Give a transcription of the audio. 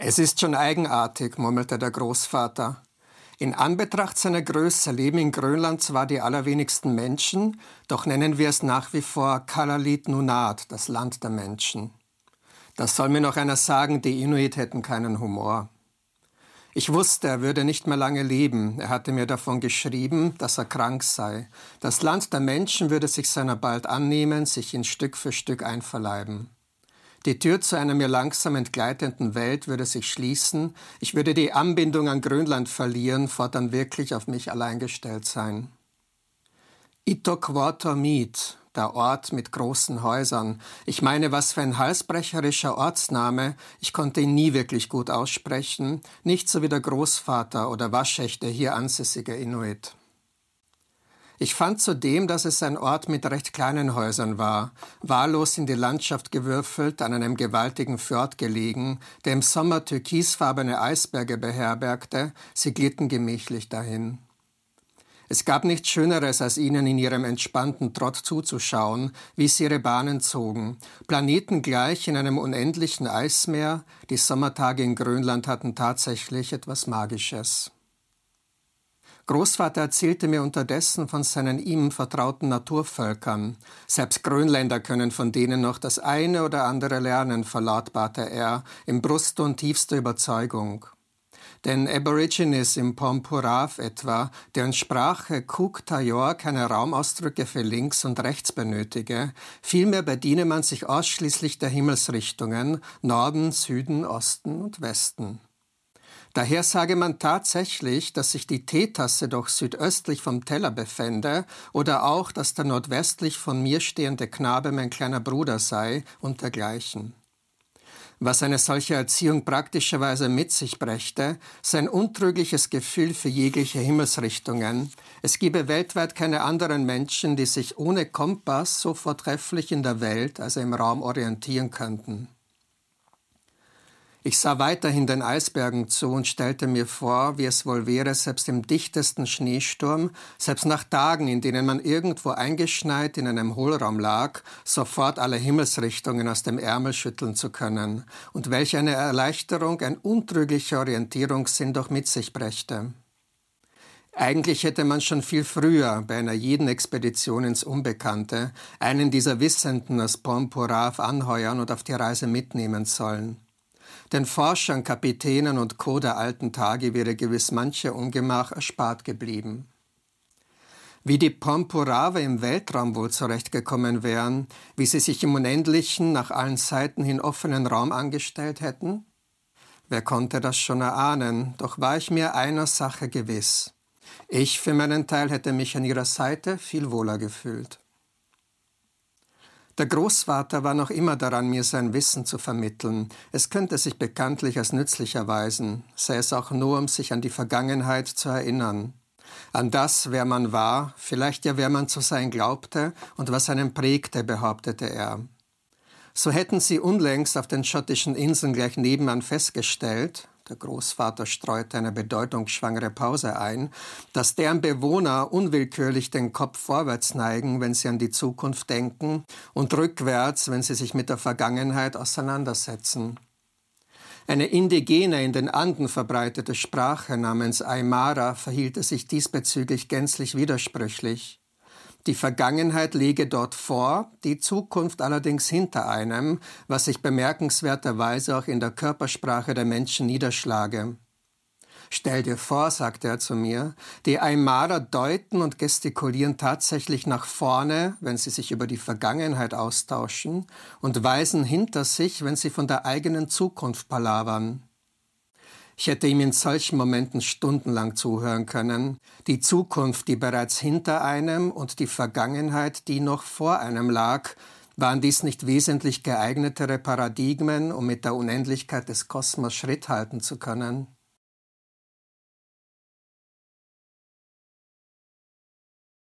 Es ist schon eigenartig, murmelte der Großvater. In Anbetracht seiner Größe leben in Grönland zwar die allerwenigsten Menschen, doch nennen wir es nach wie vor Kalalit Nunat, das Land der Menschen. Das soll mir noch einer sagen, die Inuit hätten keinen Humor. Ich wusste, er würde nicht mehr lange leben. Er hatte mir davon geschrieben, dass er krank sei. Das Land der Menschen würde sich seiner bald annehmen, sich ihn Stück für Stück einverleiben. Die Tür zu einer mir langsam entgleitenden Welt würde sich schließen, ich würde die Anbindung an Grönland verlieren, fortan wirklich auf mich allein gestellt sein. Itokwatermiet, der Ort mit großen Häusern. Ich meine, was für ein halsbrecherischer Ortsname. Ich konnte ihn nie wirklich gut aussprechen, nicht so wie der Großvater oder waschechte hier ansässige Inuit. Ich fand zudem, dass es ein Ort mit recht kleinen Häusern war, wahllos in die Landschaft gewürfelt, an einem gewaltigen Fjord gelegen, der im Sommer türkisfarbene Eisberge beherbergte, sie glitten gemächlich dahin. Es gab nichts Schöneres, als ihnen in ihrem entspannten Trott zuzuschauen, wie sie ihre Bahnen zogen, planetengleich in einem unendlichen Eismeer, die Sommertage in Grönland hatten tatsächlich etwas Magisches. Großvater erzählte mir unterdessen von seinen ihm vertrauten Naturvölkern. Selbst Grönländer können von denen noch das eine oder andere lernen, verlautbarte er, im Brustton tiefster Überzeugung. Denn Aborigines im Pompurav etwa, deren Sprache Cook Tayor keine Raumausdrücke für links und rechts benötige, vielmehr bediene man sich ausschließlich der Himmelsrichtungen Norden, Süden, Osten und Westen. Daher sage man tatsächlich, dass sich die Teetasse doch südöstlich vom Teller befände oder auch, dass der nordwestlich von mir stehende Knabe mein kleiner Bruder sei und dergleichen. Was eine solche Erziehung praktischerweise mit sich brächte, sein untrügliches Gefühl für jegliche Himmelsrichtungen. Es gebe weltweit keine anderen Menschen, die sich ohne Kompass so vortrefflich in der Welt, also im Raum orientieren könnten. Ich sah weiterhin den Eisbergen zu und stellte mir vor, wie es wohl wäre, selbst im dichtesten Schneesturm, selbst nach Tagen, in denen man irgendwo eingeschneit in einem Hohlraum lag, sofort alle Himmelsrichtungen aus dem Ärmel schütteln zu können, und welch eine Erleichterung ein untrüglicher Orientierungssinn doch mit sich brächte. Eigentlich hätte man schon viel früher bei einer jeden Expedition ins Unbekannte einen dieser Wissenden aus Pomporav anheuern und auf die Reise mitnehmen sollen. Den Forschern, Kapitänen und Co. der alten Tage wäre gewiss mancher Ungemach erspart geblieben. Wie die Pompurave im Weltraum wohl zurechtgekommen wären, wie sie sich im unendlichen, nach allen Seiten hin offenen Raum angestellt hätten? Wer konnte das schon erahnen, doch war ich mir einer Sache gewiss. Ich für meinen Teil hätte mich an ihrer Seite viel wohler gefühlt. Der Großvater war noch immer daran, mir sein Wissen zu vermitteln. Es könnte sich bekanntlich als nützlich erweisen, sei es auch nur, um sich an die Vergangenheit zu erinnern. An das, wer man war, vielleicht ja wer man zu sein glaubte und was einen prägte, behauptete er. So hätten sie unlängst auf den schottischen Inseln gleich nebenan festgestellt, der Großvater streute eine bedeutungsschwangere Pause ein, dass deren Bewohner unwillkürlich den Kopf vorwärts neigen, wenn sie an die Zukunft denken, und rückwärts, wenn sie sich mit der Vergangenheit auseinandersetzen. Eine indigene in den Anden verbreitete Sprache namens Aymara verhielte sich diesbezüglich gänzlich widersprüchlich. Die Vergangenheit liege dort vor, die Zukunft allerdings hinter einem, was sich bemerkenswerterweise auch in der Körpersprache der Menschen niederschlage. Stell dir vor, sagte er zu mir, die Aymara deuten und gestikulieren tatsächlich nach vorne, wenn sie sich über die Vergangenheit austauschen, und weisen hinter sich, wenn sie von der eigenen Zukunft palavern. Ich hätte ihm in solchen Momenten stundenlang zuhören können. Die Zukunft, die bereits hinter einem und die Vergangenheit, die noch vor einem lag, waren dies nicht wesentlich geeignetere Paradigmen, um mit der Unendlichkeit des Kosmos Schritt halten zu können?